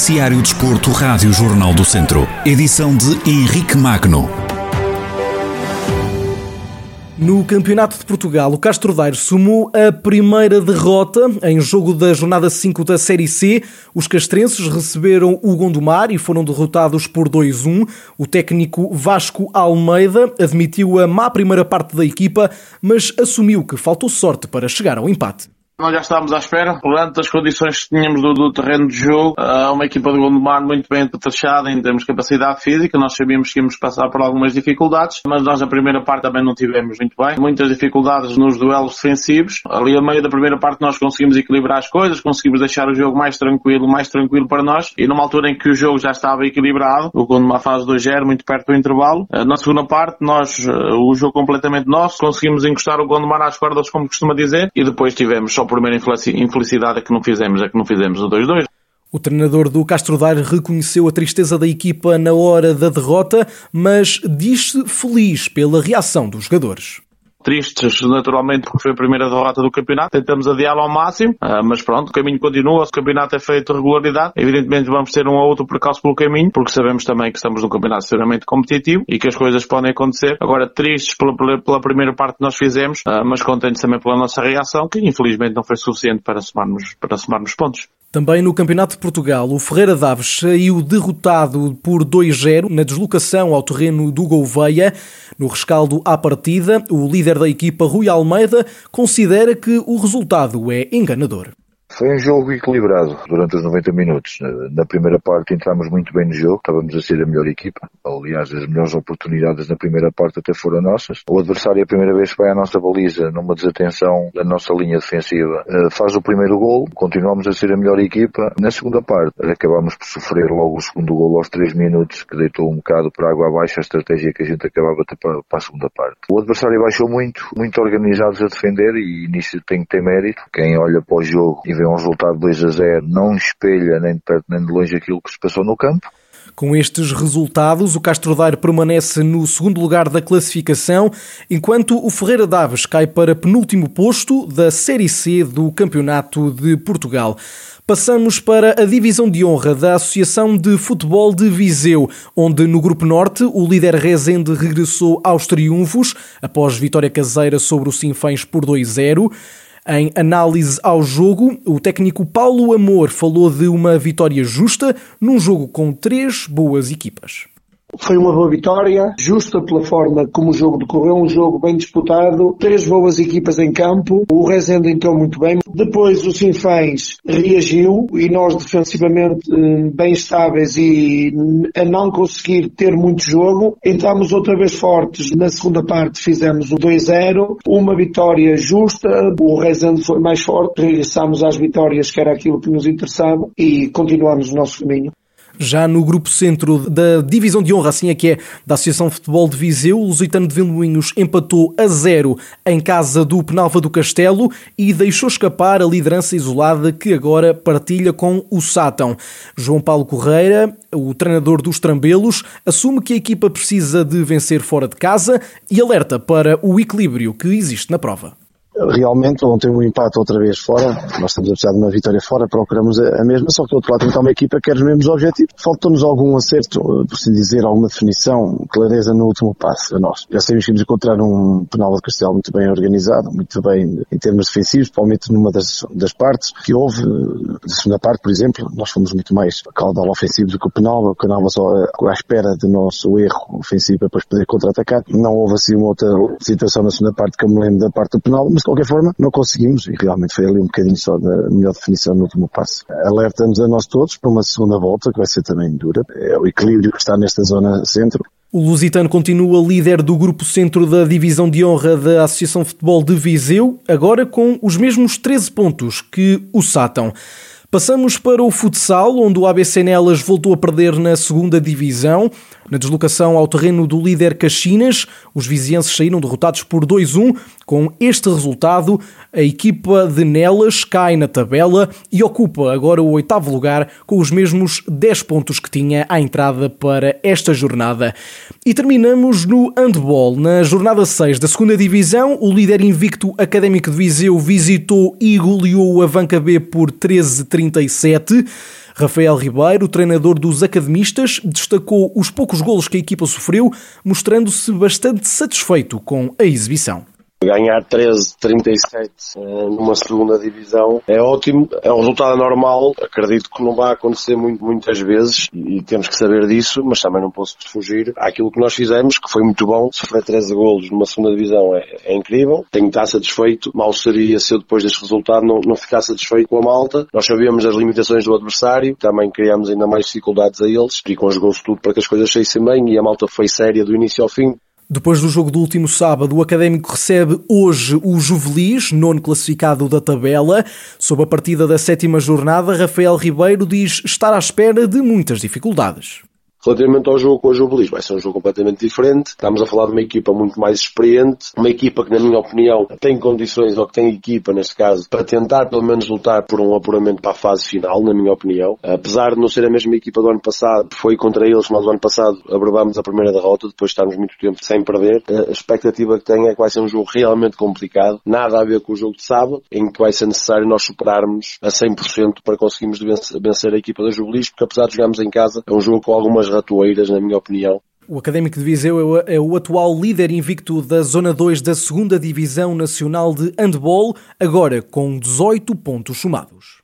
Noticiário Desporto, Rádio Jornal do Centro. Edição de Henrique Magno. No Campeonato de Portugal, o Castro Daire sumou a primeira derrota em jogo da jornada 5 da Série C. Os castrenses receberam o Gondomar e foram derrotados por 2-1. O técnico Vasco Almeida admitiu a má primeira parte da equipa, mas assumiu que faltou sorte para chegar ao empate. Nós já estávamos à espera, perante as condições que tínhamos do, do terreno de jogo, uh, uma equipa de Gondomar muito bem taxada em termos de capacidade física, nós sabíamos que íamos passar por algumas dificuldades, mas nós na primeira parte também não tivemos muito bem, muitas dificuldades nos duelos defensivos, ali a meio da primeira parte nós conseguimos equilibrar as coisas, conseguimos deixar o jogo mais tranquilo, mais tranquilo para nós, e numa altura em que o jogo já estava equilibrado, o Gondomar faz 2-0, muito perto do intervalo, uh, na segunda parte nós, uh, o jogo completamente nosso, conseguimos encostar o Gondomar às cordas, como costuma dizer, e depois tivemos só primeira infelicidade é que não fizemos, é que não fizemos o 2-2. O treinador do Castro Daire reconheceu a tristeza da equipa na hora da derrota, mas diz-se feliz pela reação dos jogadores tristes naturalmente porque foi a primeira derrota do campeonato, tentamos adiá-lo ao máximo, ah, mas pronto, o caminho continua, o campeonato é feito de regularidade, evidentemente vamos ter um ou outro percalço pelo caminho, porque sabemos também que estamos num campeonato extremamente competitivo e que as coisas podem acontecer. Agora, tristes pela, pela, pela primeira parte que nós fizemos, ah, mas contentes também pela nossa reação, que infelizmente não foi suficiente para somarmos, para somarmos pontos. Também no Campeonato de Portugal, o Ferreira Daves saiu derrotado por 2-0 na deslocação ao terreno do Gouveia. No rescaldo à partida, o líder da equipa, Rui Almeida, considera que o resultado é enganador. Foi um jogo equilibrado durante os 90 minutos. Na primeira parte entramos muito bem no jogo, estávamos a ser a melhor equipa. Aliás, as melhores oportunidades na primeira parte até foram nossas. O adversário, a primeira vez que vai à nossa baliza, numa desatenção da nossa linha defensiva, eh, faz o primeiro gol, continuamos a ser a melhor equipa. Na segunda parte, acabamos por sofrer logo o segundo gol aos 3 minutos, que deitou um bocado para água abaixo a estratégia que a gente acabava de ter para, a segunda parte. O adversário baixou muito, muito organizados a defender e nisso tem que ter mérito. Quem olha para o jogo e vê um resultado 2 a 0 não espelha nem de perto nem de longe aquilo que se passou no campo. Com estes resultados, o Castro Daire permanece no segundo lugar da classificação, enquanto o Ferreira Daves cai para penúltimo posto da Série C do Campeonato de Portugal. Passamos para a divisão de honra da Associação de Futebol de Viseu, onde no Grupo Norte o líder Rezende regressou aos triunfos após vitória caseira sobre o Sinfãs por 2-0. Em análise ao jogo, o técnico Paulo Amor falou de uma vitória justa num jogo com três boas equipas. Foi uma boa vitória, justa pela forma como o jogo decorreu, um jogo bem disputado, três boas equipas em campo, o Rezende entrou muito bem. Depois o Sinfãs reagiu e nós defensivamente eh, bem estáveis e a não conseguir ter muito jogo, entramos outra vez fortes. Na segunda parte fizemos o 2-0, uma vitória justa, o Rezende foi mais forte, regressámos às vitórias que era aquilo que nos interessava e continuamos o nosso caminho. Já no grupo centro da divisão de honra, assim é que é, da Associação de Futebol de Viseu, o Lusitano de Vilmoinhos empatou a zero em casa do Penalva do Castelo e deixou escapar a liderança isolada que agora partilha com o Sátão. João Paulo Correia, o treinador dos Trambelos, assume que a equipa precisa de vencer fora de casa e alerta para o equilíbrio que existe na prova realmente ontem um empate outra vez fora, nós estamos a precisar de uma vitória fora, procuramos a, mesma, só que do outro lado está uma equipa que quer os mesmos objetivos. Faltou-nos algum acerto, por assim dizer, alguma definição, clareza no último passo a nós. Já sabemos que íamos encontrar um penal de Castelo muito bem organizado, muito bem em termos defensivos, principalmente numa das, das partes que houve, na segunda parte, por exemplo, nós fomos muito mais caudal ofensivo do que o penal, o penal só à espera do nosso erro ofensivo para depois poder contra-atacar. Não houve assim uma outra situação na segunda parte que eu me lembro da parte do penal, mas qualquer forma, não conseguimos e realmente foi ali um bocadinho só da melhor definição no último passo. Alerta-nos a nós todos para uma segunda volta que vai ser também dura. É o equilíbrio que está nesta zona centro. O Lusitano continua líder do grupo centro da divisão de honra da Associação Futebol de Viseu, agora com os mesmos 13 pontos que o Sátão. Passamos para o futsal, onde o ABC Nelas voltou a perder na segunda divisão. Na deslocação ao terreno do líder Caxinas, os vizienses saíram derrotados por 2-1. Com este resultado, a equipa de Nelas cai na tabela e ocupa agora o oitavo lugar com os mesmos 10 pontos que tinha à entrada para esta jornada. E terminamos no handball. Na jornada 6 da segunda divisão, o líder invicto Académico de Viseu visitou e goleou a Vanca B por 13-37. Rafael Ribeiro, treinador dos academistas, destacou os poucos golos que a equipa sofreu, mostrando-se bastante satisfeito com a exibição. Ganhar 13-37 uh, numa segunda divisão é ótimo, é um resultado normal, acredito que não vai acontecer muito, muitas vezes e, e, temos que saber disso, mas também não posso fugir àquilo que nós fizemos, que foi muito bom, sofrer 13 golos numa segunda divisão é, é incrível, tenho que estar satisfeito, mal seria se eu depois deste resultado não, não ficar satisfeito com a malta, nós sabíamos as limitações do adversário, também criámos ainda mais dificuldades a eles e conjugou-se tudo para que as coisas saíssem bem e a malta foi séria do início ao fim, depois do jogo do último sábado, o Académico recebe hoje o Juvelis, nono classificado da tabela. Sob a partida da sétima jornada, Rafael Ribeiro diz estar à espera de muitas dificuldades. Relativamente ao jogo com o Juvelis, vai ser um jogo completamente diferente. Estamos a falar de uma equipa muito mais experiente, uma equipa que, na minha opinião, tem condições, ou que tem equipa, neste caso, para tentar pelo menos lutar por um apuramento para a fase final, na minha opinião. Apesar de não ser a mesma equipa do ano passado, foi contra eles que nós, do ano passado, abrevamos a primeira derrota, depois de estarmos muito tempo sem perder. A expectativa que tenho é que vai ser um jogo realmente complicado, nada a ver com o jogo de sábado, em que vai ser necessário nós superarmos a 100% para conseguirmos vencer a equipa da Juvelis, porque apesar de jogarmos em casa, é um jogo com algumas ratoeiras, na minha opinião. O Académico de Viseu é o atual líder invicto da Zona 2 da 2 Divisão Nacional de Handball, agora com 18 pontos somados.